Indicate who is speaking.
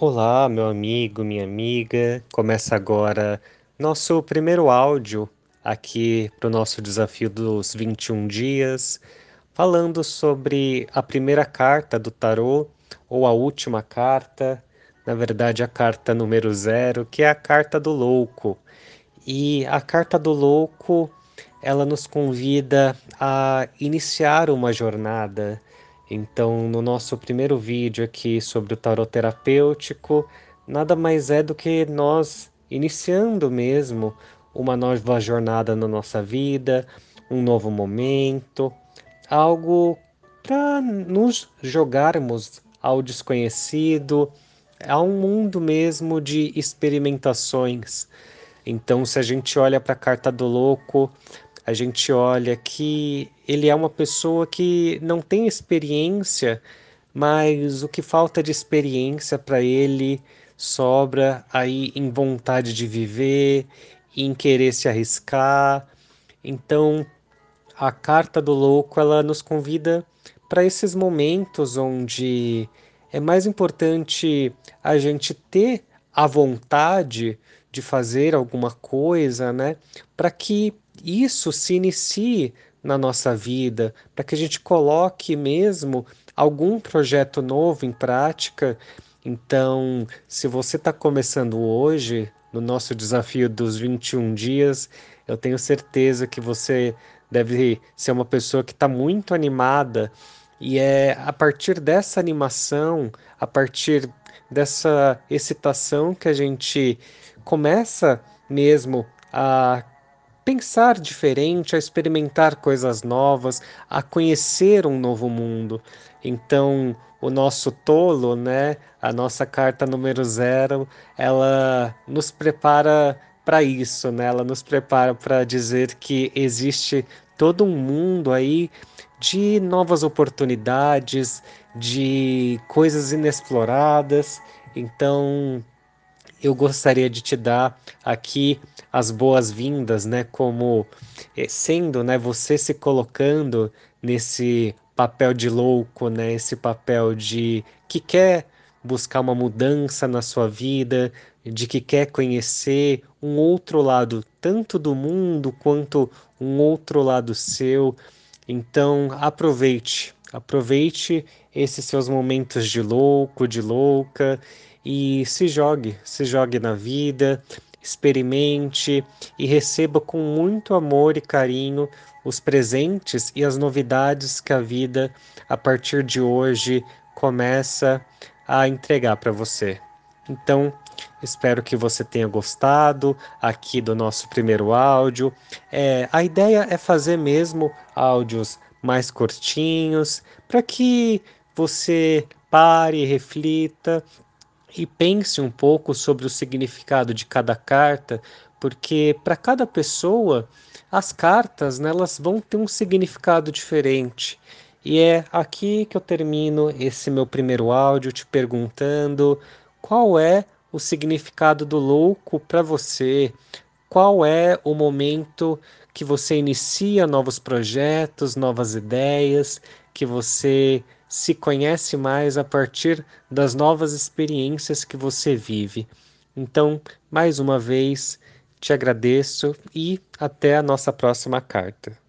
Speaker 1: Olá, meu amigo, minha amiga. Começa agora nosso primeiro áudio aqui para o nosso desafio dos 21 dias, falando sobre a primeira carta do tarô, ou a última carta, na verdade, a carta número zero, que é a carta do louco. E a carta do louco ela nos convida a iniciar uma jornada então, no nosso primeiro vídeo aqui sobre o tarot terapêutico, nada mais é do que nós iniciando mesmo uma nova jornada na nossa vida, um novo momento, algo para nos jogarmos ao desconhecido, a um mundo mesmo de experimentações. Então, se a gente olha para a carta do louco, a gente olha que ele é uma pessoa que não tem experiência, mas o que falta de experiência para ele sobra aí em vontade de viver, em querer se arriscar. Então, a carta do louco ela nos convida para esses momentos onde é mais importante a gente ter a vontade de fazer alguma coisa, né? Para que isso se inicie na nossa vida, para que a gente coloque mesmo algum projeto novo em prática. Então, se você está começando hoje, no nosso desafio dos 21 dias, eu tenho certeza que você deve ser uma pessoa que está muito animada. E é a partir dessa animação, a partir dessa excitação que a gente começa mesmo a pensar diferente, a experimentar coisas novas, a conhecer um novo mundo. Então, o nosso tolo, né, a nossa carta número zero, ela nos prepara para isso, né? Ela nos prepara para dizer que existe todo um mundo aí de novas oportunidades, de coisas inexploradas. Então, eu gostaria de te dar aqui as boas-vindas, né, como eh, sendo, né, você se colocando nesse papel de louco, né, esse papel de que quer buscar uma mudança na sua vida, de que quer conhecer um outro lado tanto do mundo quanto um outro lado seu. Então, aproveite, aproveite esses seus momentos de louco, de louca e se jogue, se jogue na vida, experimente e receba com muito amor e carinho os presentes e as novidades que a vida a partir de hoje começa a entregar para você. Então, espero que você tenha gostado aqui do nosso primeiro áudio. É, a ideia é fazer mesmo áudios mais curtinhos para que você pare, reflita e pense um pouco sobre o significado de cada carta, porque para cada pessoa as cartas né, elas vão ter um significado diferente. E é aqui que eu termino esse meu primeiro áudio te perguntando qual é o significado do louco para você, qual é o momento que você inicia novos projetos, novas ideias, que você se conhece mais a partir das novas experiências que você vive. Então, mais uma vez, te agradeço e até a nossa próxima carta.